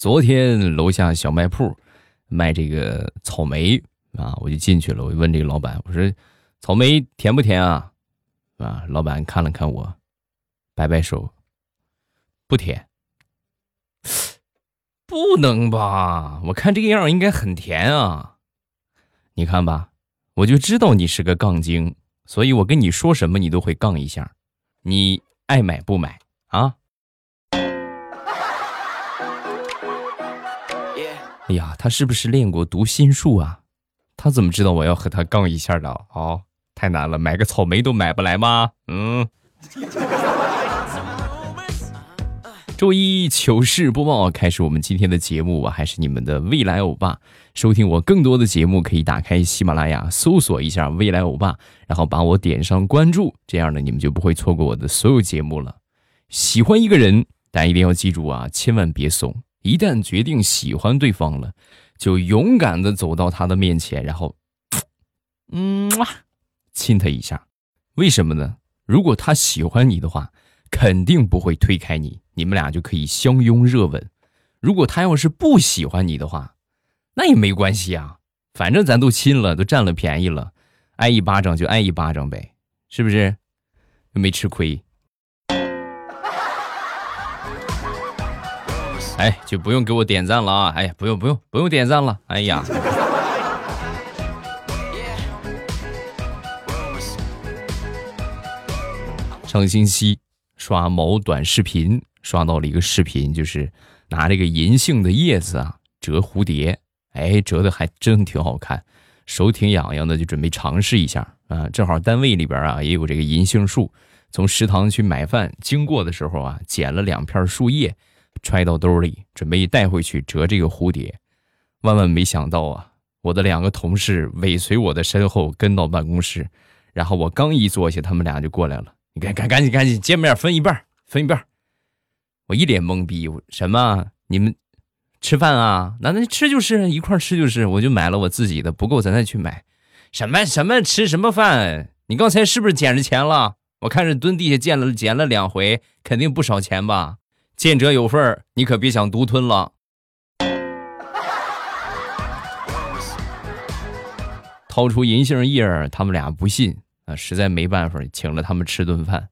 昨天楼下小卖铺卖这个草莓啊，我就进去了，我就问这个老板，我说草莓甜不甜啊？啊，老板看了看我，摆摆手，不甜。不能吧？我看这个样应该很甜啊！你看吧，我就知道你是个杠精，所以我跟你说什么你都会杠一下。你爱买不买啊？哎呀，他是不是练过读心术啊？他怎么知道我要和他杠一下的？哦，太难了，买个草莓都买不来吗？嗯。周一糗事播报开始，我们今天的节目，我还是你们的未来欧巴。收听我更多的节目，可以打开喜马拉雅，搜索一下“未来欧巴”，然后把我点上关注，这样呢，你们就不会错过我的所有节目了。喜欢一个人，但一定要记住啊，千万别怂。一旦决定喜欢对方了，就勇敢的走到他的面前，然后，嗯，亲他一下。为什么呢？如果他喜欢你的话。肯定不会推开你，你们俩就可以相拥热吻。如果他要是不喜欢你的话，那也没关系啊，反正咱都亲了，都占了便宜了，挨一巴掌就挨一巴掌呗，是不是？又没吃亏。哎，就不用给我点赞了啊！哎呀，不用不用不用点赞了！哎呀，上星期。刷某短视频，刷到了一个视频，就是拿这个银杏的叶子啊折蝴蝶，哎，折的还真挺好看，手挺痒痒的，就准备尝试一下啊。正好单位里边啊也有这个银杏树，从食堂去买饭经过的时候啊，捡了两片树叶，揣到兜里，准备带回去折这个蝴蝶。万万没想到啊，我的两个同事尾随我的身后跟到办公室，然后我刚一坐下，他们俩就过来了。你赶赶赶紧赶紧见面分一半分一半我一脸懵逼，什么？你们吃饭啊？那那吃就是一块吃就是，我就买了我自己的，不够咱再去买。什么什么吃什么饭？你刚才是不是捡着钱了？我看着蹲地下捡了捡了两回，肯定不少钱吧？见者有份你可别想独吞了。掏出银杏叶他们俩不信啊。实在没办法，请了他们吃顿饭。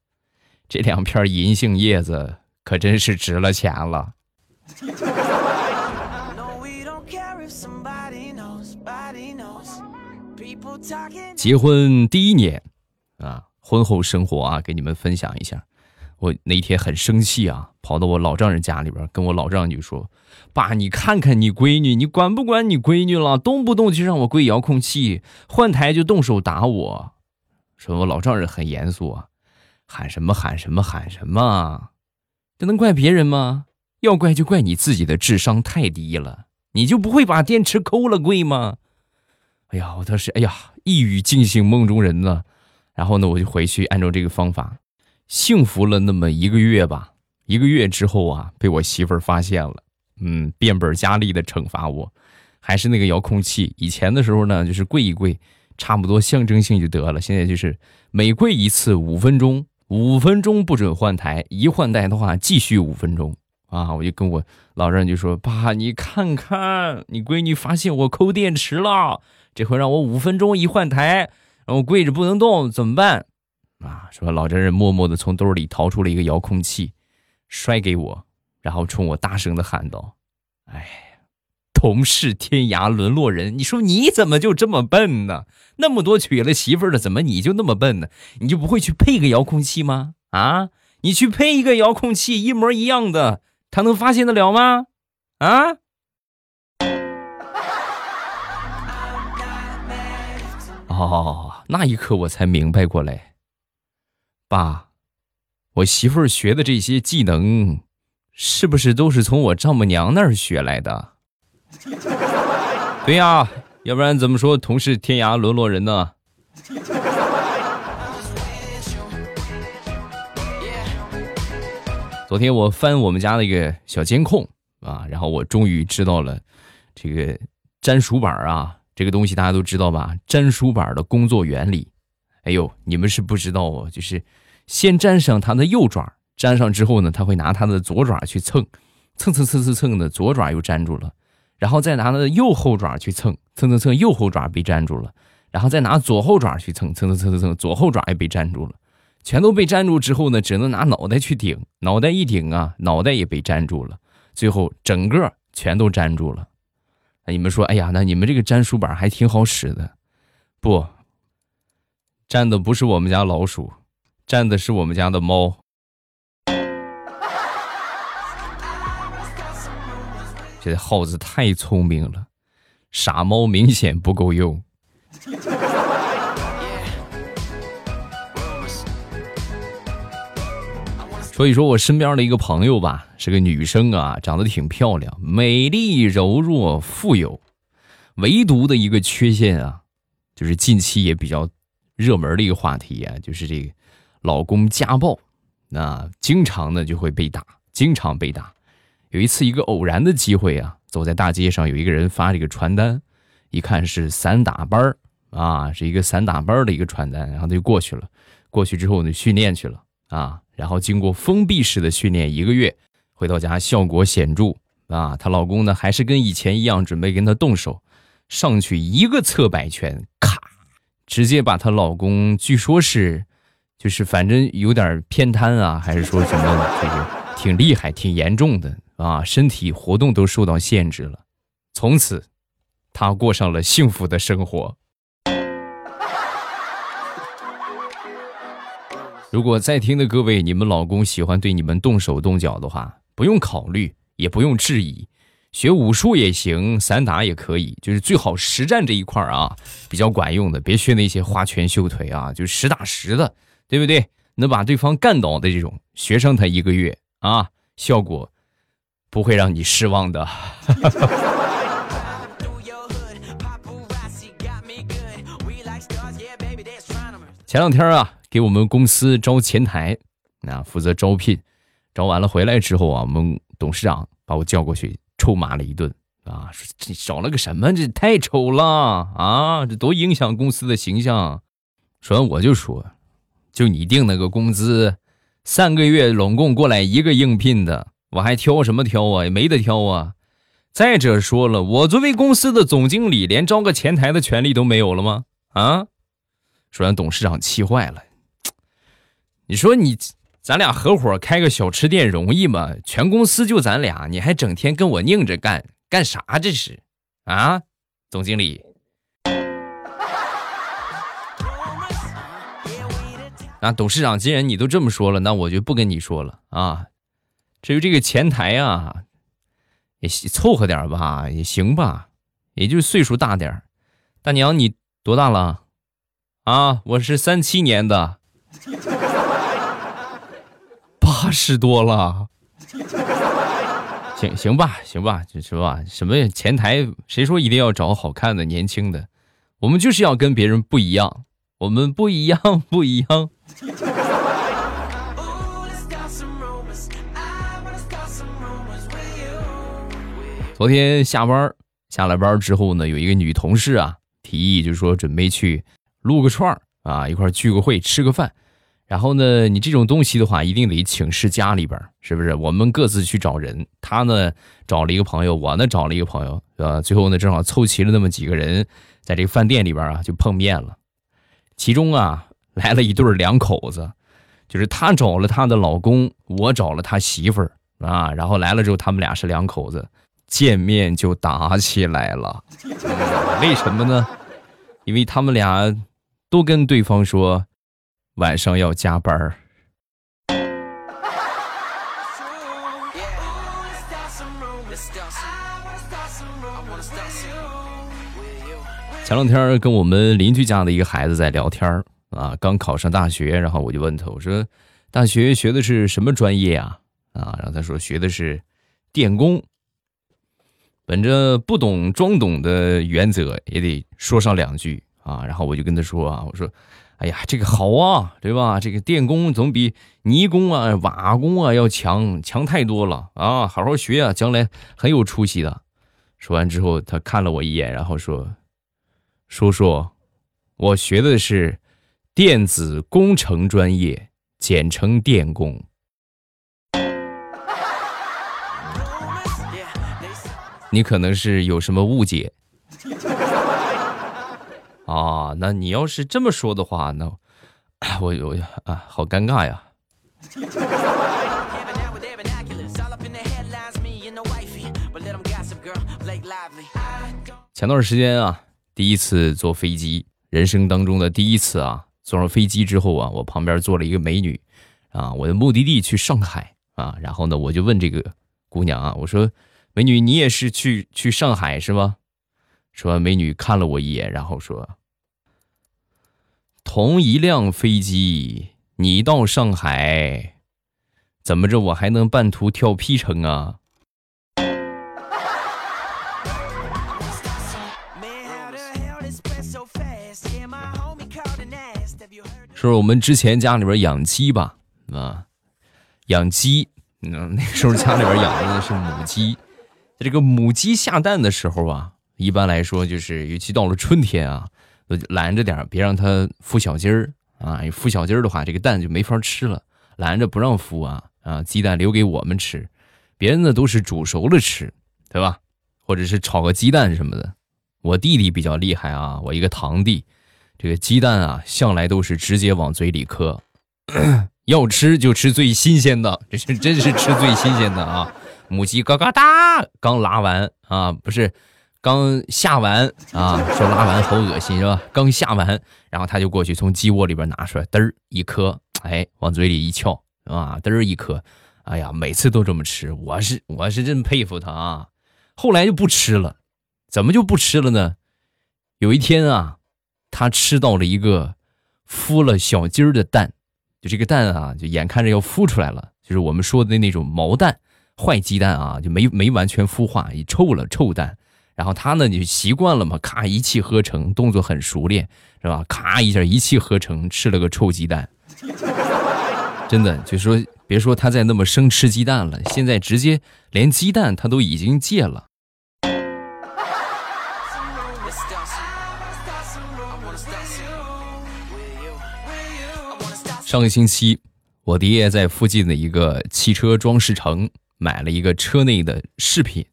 这两片银杏叶子可真是值了钱了。结婚第一年啊，婚后生活啊，给你们分享一下。我那天很生气啊，跑到我老丈人家里边，跟我老丈人就说：“爸，你看看你闺女，你管不管你闺女了？动不动就让我跪遥控器，换台就动手打我。”说我老丈人很严肃啊，喊什么喊什么喊什么，这能怪别人吗？要怪就怪你自己的智商太低了，你就不会把电池抠了跪吗？哎呀，我当时哎呀一语惊醒梦中人呢。然后呢，我就回去按照这个方法，幸福了那么一个月吧。一个月之后啊，被我媳妇儿发现了，嗯，变本加厉的惩罚我，还是那个遥控器。以前的时候呢，就是跪一跪。差不多象征性就得了，现在就是每跪一次五分钟，五分钟不准换台，一换台的话继续五分钟啊！我就跟我老丈人就说：“爸，你看看，你闺女发现我抠电池了，这回让我五分钟一换台，让我跪着不能动，怎么办？”啊，说老丈人默默的从兜里掏出了一个遥控器，摔给我，然后冲我大声的喊道：“哎。”同是天涯沦落人，你说你怎么就这么笨呢？那么多娶了媳妇的，怎么你就那么笨呢？你就不会去配个遥控器吗？啊，你去配一个遥控器一模一样的，他能发现得了吗？啊？哦，那一刻我才明白过来，爸，我媳妇儿学的这些技能，是不是都是从我丈母娘那儿学来的？对呀，要不然怎么说同是天涯沦落人呢？昨天我翻我们家那个小监控啊，然后我终于知道了这个粘鼠板啊，这个东西大家都知道吧？粘鼠板的工作原理。哎呦，你们是不知道哦，就是先粘上它的右爪，粘上之后呢，它会拿它的左爪去蹭。蹭蹭蹭蹭蹭的，左爪又粘住了，然后再拿它的右后爪去蹭，蹭蹭蹭，右后爪被粘住了，然后再拿左后爪去蹭，蹭蹭蹭蹭蹭，左后爪也被粘住了，全都被粘住之后呢，只能拿脑袋去顶，脑袋一顶啊，脑袋也被粘住了，最后整个全都粘住了。那你们说，哎呀，那你们这个粘书板还挺好使的，不？站的不是我们家老鼠，站的是我们家的猫。这耗子太聪明了，傻猫明显不够用。所以说我身边的一个朋友吧，是个女生啊，长得挺漂亮，美丽柔弱富有，唯独的一个缺陷啊，就是近期也比较热门的一个话题啊，就是这个老公家暴，那经常呢就会被打，经常被打。有一次，一个偶然的机会啊，走在大街上，有一个人发这个传单，一看是散打班儿啊，是一个散打班的一个传单，然后他就过去了。过去之后呢，训练去了啊，然后经过封闭式的训练一个月，回到家效果显著啊。她老公呢，还是跟以前一样，准备跟她动手，上去一个侧摆拳，咔，直接把她老公，据说是，就是反正有点偏瘫啊，还是说什么这个挺厉害、挺严重的。啊，身体活动都受到限制了，从此，她过上了幸福的生活。如果在听的各位，你们老公喜欢对你们动手动脚的话，不用考虑，也不用质疑，学武术也行，散打也可以，就是最好实战这一块啊，比较管用的，别学那些花拳绣腿啊，就实打实的，对不对？能把对方干倒的这种，学上他一个月啊，效果。不会让你失望的。前两天啊，给我们公司招前台，啊，负责招聘，招完了回来之后啊，我们董事长把我叫过去臭骂了一顿啊，说这少了个什么？这太丑了啊，这多影响公司的形象。说完我就说，就你定那个工资，三个月拢共过来一个应聘的。我还挑什么挑啊？也没得挑啊！再者说了，我作为公司的总经理，连招个前台的权利都没有了吗？啊！说完，董事长气坏了。你说你，咱俩合伙开个小吃店容易吗？全公司就咱俩，你还整天跟我拧着干，干啥这是？啊，总经理。啊，董事长，既然你都这么说了，那我就不跟你说了啊。至于这个前台啊，也凑合点吧，也行吧，也就岁数大点大娘，你多大了？啊，我是三七年的，八十多了。行行吧，行吧，就是吧，什么前台，谁说一定要找好看的、年轻的？我们就是要跟别人不一样，我们不一样，不一样。昨天下班下了班之后呢，有一个女同事啊提议，就是说准备去撸个串儿啊，一块聚个会，吃个饭。然后呢，你这种东西的话，一定得请示家里边，是不是？我们各自去找人，他呢找了一个朋友，我呢找了一个朋友，对吧？最后呢，正好凑齐了那么几个人，在这个饭店里边啊就碰面了。其中啊来了一对两口子，就是他找了他的老公，我找了他媳妇儿啊。然后来了之后，他们俩是两口子。见面就打起来了，为什么呢？因为他们俩都跟对方说晚上要加班儿。前两天跟我们邻居家的一个孩子在聊天儿啊，刚考上大学，然后我就问他，我说大学学的是什么专业啊？啊，然后他说学的是电工。本着不懂装懂的原则，也得说上两句啊。然后我就跟他说啊，我说，哎呀，这个好啊，对吧？这个电工总比泥工啊、瓦工啊要强，强太多了啊！好好学啊，将来很有出息的。说完之后，他看了我一眼，然后说：“叔叔，我学的是电子工程专业，简称电工。”你可能是有什么误解。啊，那你要是这么说的话，那我我啊，好尴尬呀。前段时间啊，第一次坐飞机，人生当中的第一次啊，坐上飞机之后啊，我旁边坐了一个美女，啊，我的目的地去上海啊，然后呢，我就问这个姑娘啊，我说，美女，你也是去去上海是吗？说美女看了我一眼，然后说。同一辆飞机，你到上海，怎么着？我还能半途跳 P 城啊？说我们之前家里边养鸡吧，啊，养鸡，嗯，那时候家里边养的是母鸡，这个母鸡下蛋的时候啊，一般来说就是，尤其到了春天啊。拦着点别让它孵小鸡儿啊！孵小鸡儿的话，这个蛋就没法吃了。拦着不让孵啊啊！鸡蛋留给我们吃，别人呢都是煮熟了吃，对吧？或者是炒个鸡蛋什么的。我弟弟比较厉害啊，我一个堂弟，这个鸡蛋啊向来都是直接往嘴里磕，要吃就吃最新鲜的，这是真是吃最新鲜的啊！母鸡嘎嘎哒刚拉完啊，不是。刚下完啊，说拉完好恶心是吧？刚下完，然后他就过去从鸡窝里边拿出来，嘚儿一颗，哎，往嘴里一翘啊，嘚儿一颗，哎呀，每次都这么吃，我是我是真佩服他啊。后来就不吃了，怎么就不吃了呢？有一天啊，他吃到了一个孵了小鸡儿的蛋，就这个蛋啊，就眼看着要孵出来了，就是我们说的那种毛蛋、坏鸡蛋啊，就没没完全孵化，已臭了，臭蛋。然后他呢就习惯了嘛，咔一气呵成，动作很熟练，是吧？咔一下一气呵成吃了个臭鸡蛋，真的就说别说他在那么生吃鸡蛋了，现在直接连鸡蛋他都已经戒了。上个星期，我爹在附近的一个汽车装饰城买了一个车内的饰品。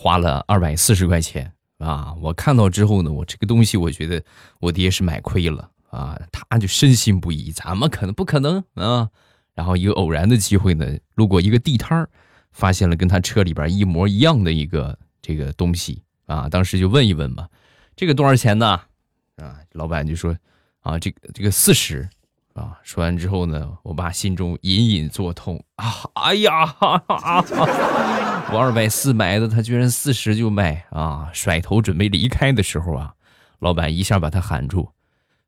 花了二百四十块钱啊！我看到之后呢，我这个东西我觉得我爹是买亏了啊，他就深信不疑，怎么可能？不可能啊！然后一个偶然的机会呢，路过一个地摊儿，发现了跟他车里边一模一样的一个这个东西啊，当时就问一问嘛，这个多少钱呢？啊，老板就说啊，这个这个四十。啊！说完之后呢，我爸心中隐隐作痛啊！哎呀，哈哈我二百四买的，他居然四十就卖啊！甩头准备离开的时候啊，老板一下把他喊住：“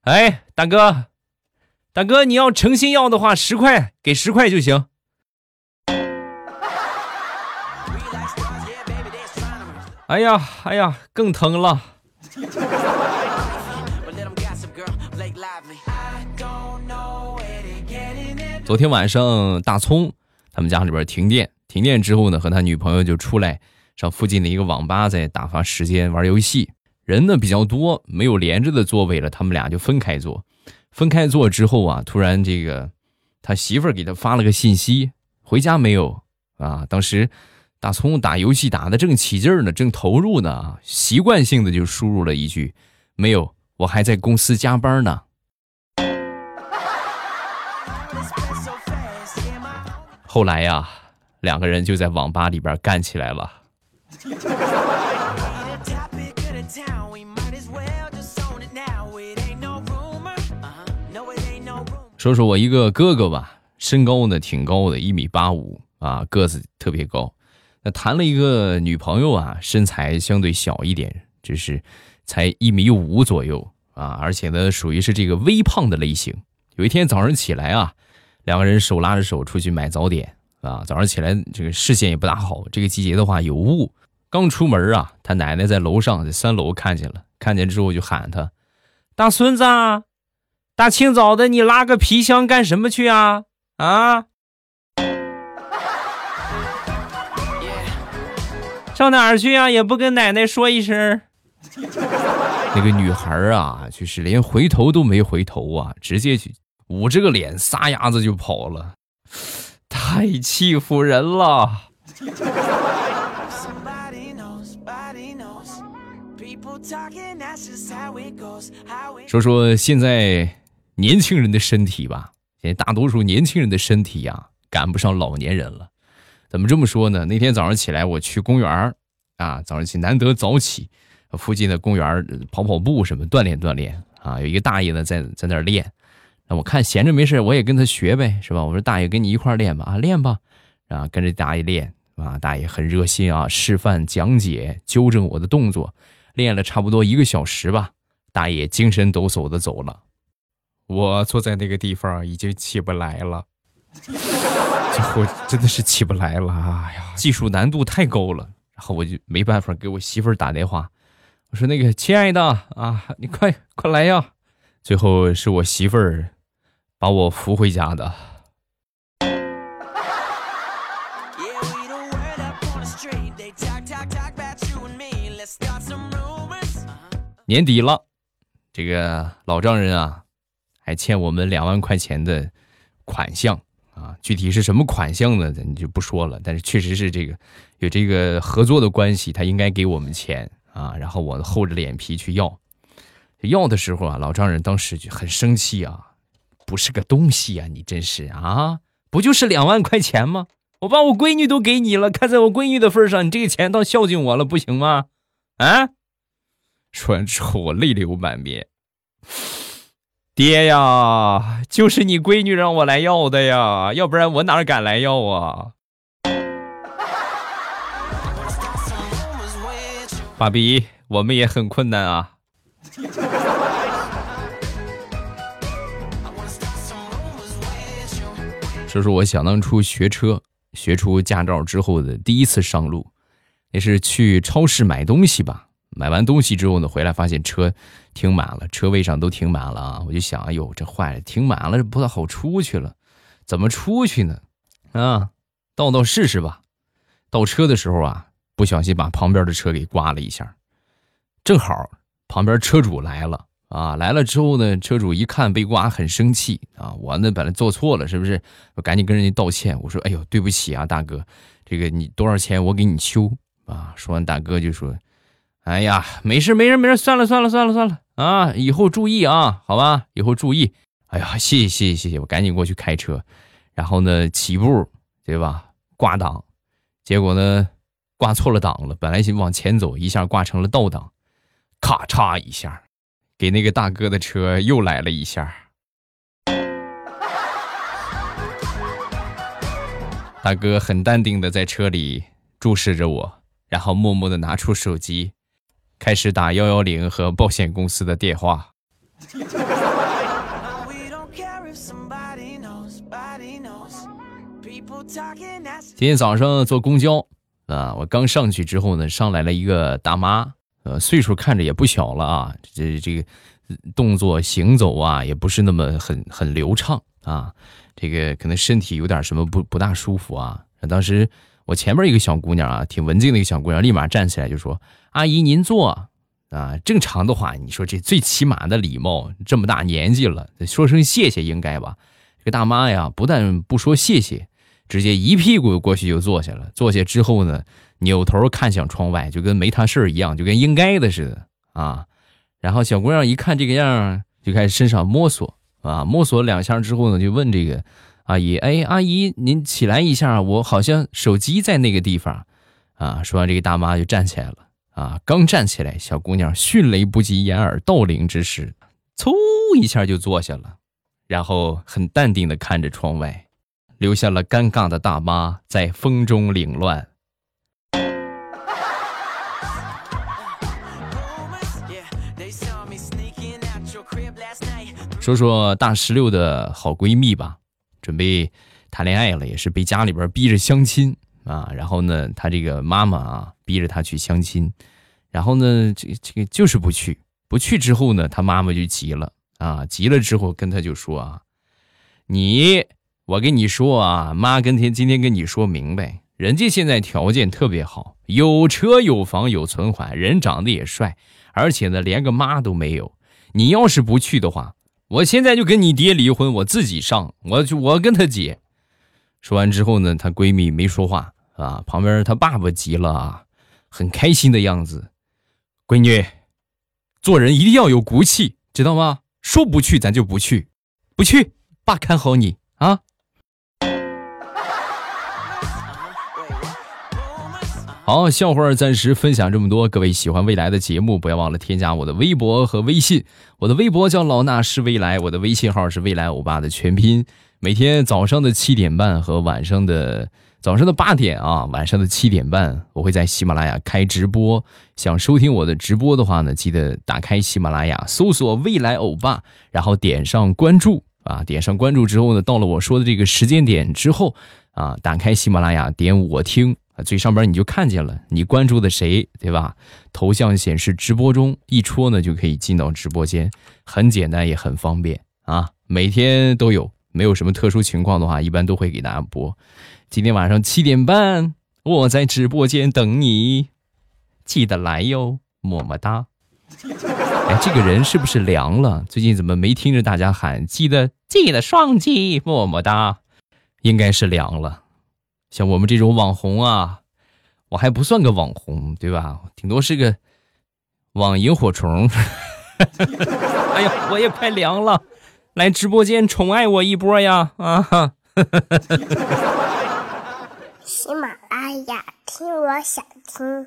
哎，大哥，大哥，你要诚心要的话，十块给十块就行。”哎呀，哎呀，更疼了。昨天晚上，大葱他们家里边停电，停电之后呢，和他女朋友就出来上附近的一个网吧，在打发时间玩游戏。人呢比较多，没有连着的座位了，他们俩就分开坐。分开坐之后啊，突然这个他媳妇儿给他发了个信息：“回家没有？”啊，当时大葱打游戏打的正起劲儿呢，正投入呢啊，习惯性的就输入了一句：“没有，我还在公司加班呢。”后来呀，两个人就在网吧里边干起来了。说说我一个哥哥吧，身高呢挺高的，一米八五啊，个子特别高。那谈了一个女朋友啊，身材相对小一点，只是才一米五左右啊，而且呢属于是这个微胖的类型。有一天早上起来啊。两个人手拉着手出去买早点啊！早上起来这个视线也不大好，这个季节的话有雾。刚出门啊，他奶奶在楼上，在三楼看见了，看见之后就喊他：“大孙子，大清早的你拉个皮箱干什么去啊？啊？上哪儿去啊？也不跟奶奶说一声。”那个女孩啊，就是连回头都没回头啊，直接去。捂着个脸，撒丫子就跑了，太欺负人了。说说现在年轻人的身体吧，现在大多数年轻人的身体呀，赶不上老年人了。怎么这么说呢？那天早上起来，我去公园啊，早上起难得早起，附近的公园跑跑步什么锻炼锻炼啊。有一个大爷呢在在那儿练，那我看闲着没事，我也跟他学呗，是吧？我说大爷跟你一块练吧，啊练吧，啊跟着大爷练啊，大爷很热心啊，示范讲解纠正我的动作，练了差不多一个小时吧，大爷精神抖擞的走了，我坐在那个地方已经起不来了。这我真的是起不来了，哎呀，技术难度太高了。然后我就没办法给我媳妇儿打电话，我说：“那个亲爱的啊，你快快来呀！”最后是我媳妇儿把我扶回家的。年底了，这个老丈人啊，还欠我们两万块钱的款项。啊，具体是什么款项呢？咱就不说了。但是确实是这个有这个合作的关系，他应该给我们钱啊。然后我厚着脸皮去要，要的时候啊，老丈人当时就很生气啊，不是个东西呀，你真是啊，不就是两万块钱吗？我把我闺女都给你了，看在我闺女的份上，你这个钱倒孝敬我了，不行吗？啊！说完之后，我泪流满面。爹呀，就是你闺女让我来要的呀，要不然我哪敢来要啊？爸比，我们也很困难啊。说说我想当初学车，学出驾照之后的第一次上路，那是去超市买东西吧。买完东西之后呢，回来发现车停满了，车位上都停满了啊！我就想，哎呦，这坏了，停满了，这不太好出去了，怎么出去呢？啊，倒倒试试吧。倒车的时候啊，不小心把旁边的车给刮了一下，正好旁边车主来了啊！来了之后呢，车主一看被刮，很生气啊！我呢本来做错了，是不是？我赶紧跟人家道歉，我说，哎呦，对不起啊，大哥，这个你多少钱我给你修啊？说完，大哥就说。哎呀，没事没事没事，算了算了算了算了啊！以后注意啊，好吧，以后注意。哎呀，谢谢谢谢谢谢，我赶紧过去开车，然后呢起步，对吧？挂档，结果呢挂错了档了，本来想往前走，一下挂成了倒档，咔嚓一下，给那个大哥的车又来了一下。大哥很淡定的在车里注视着我，然后默默的拿出手机。开始打幺幺零和保险公司的电话。今天早上坐公交啊，我刚上去之后呢，上来了一个大妈，呃，岁数看着也不小了啊，这这个动作行走啊，也不是那么很很流畅啊，这个可能身体有点什么不不大舒服啊。当时我前面一个小姑娘啊，挺文静的一个小姑娘，立马站起来就说。阿姨，您坐啊。正常的话，你说这最起码的礼貌，这么大年纪了，说声谢谢应该吧？这个大妈呀，不但不说谢谢，直接一屁股过去就坐下了。坐下之后呢，扭头看向窗外，就跟没他事儿一样，就跟应该的似的啊。然后小姑娘一看这个样，就开始身上摸索啊，摸索两下之后呢，就问这个阿姨：“哎，阿姨，您起来一下，我好像手机在那个地方啊。”说完，这个大妈就站起来了。啊！刚站起来，小姑娘迅雷不及掩耳盗铃之势，嗖一下就坐下了，然后很淡定的看着窗外，留下了尴尬的大妈在风中凌乱。说说大石榴的好闺蜜吧，准备谈恋爱了，也是被家里边逼着相亲啊。然后呢，她这个妈妈啊，逼着她去相亲。然后呢，这这个就是不去，不去之后呢，她妈妈就急了啊，急了之后跟他就说啊，你，我跟你说啊，妈跟天今天跟你说明白，人家现在条件特别好，有车有房有存款，人长得也帅，而且呢连个妈都没有。你要是不去的话，我现在就跟你爹离婚，我自己上，我就我跟他姐。说完之后呢，她闺蜜没说话啊，旁边她爸爸急了啊。很开心的样子。闺女，做人一定要有骨气，知道吗？说不去咱就不去，不去，爸看好你好，笑话暂时分享这么多。各位喜欢未来的节目，不要忘了添加我的微博和微信。我的微博叫老衲是未来，我的微信号是未来欧巴的全拼。每天早上的七点半和晚上的早上的八点啊，晚上的七点半，我会在喜马拉雅开直播。想收听我的直播的话呢，记得打开喜马拉雅，搜索未来欧巴，然后点上关注啊。点上关注之后呢，到了我说的这个时间点之后啊，打开喜马拉雅，点我听。最上边你就看见了，你关注的谁，对吧？头像显示直播中，一戳呢就可以进到直播间，很简单也很方便啊。每天都有，没有什么特殊情况的话，一般都会给大家播。今天晚上七点半，我在直播间等你，记得来哟，么么哒。哎，这个人是不是凉了？最近怎么没听着大家喊记得记得双击么么哒？应该是凉了。像我们这种网红啊，我还不算个网红，对吧？顶多是个网萤火虫。哎呀，我也快凉了，来直播间宠爱我一波呀！啊！喜马拉雅，听我想听。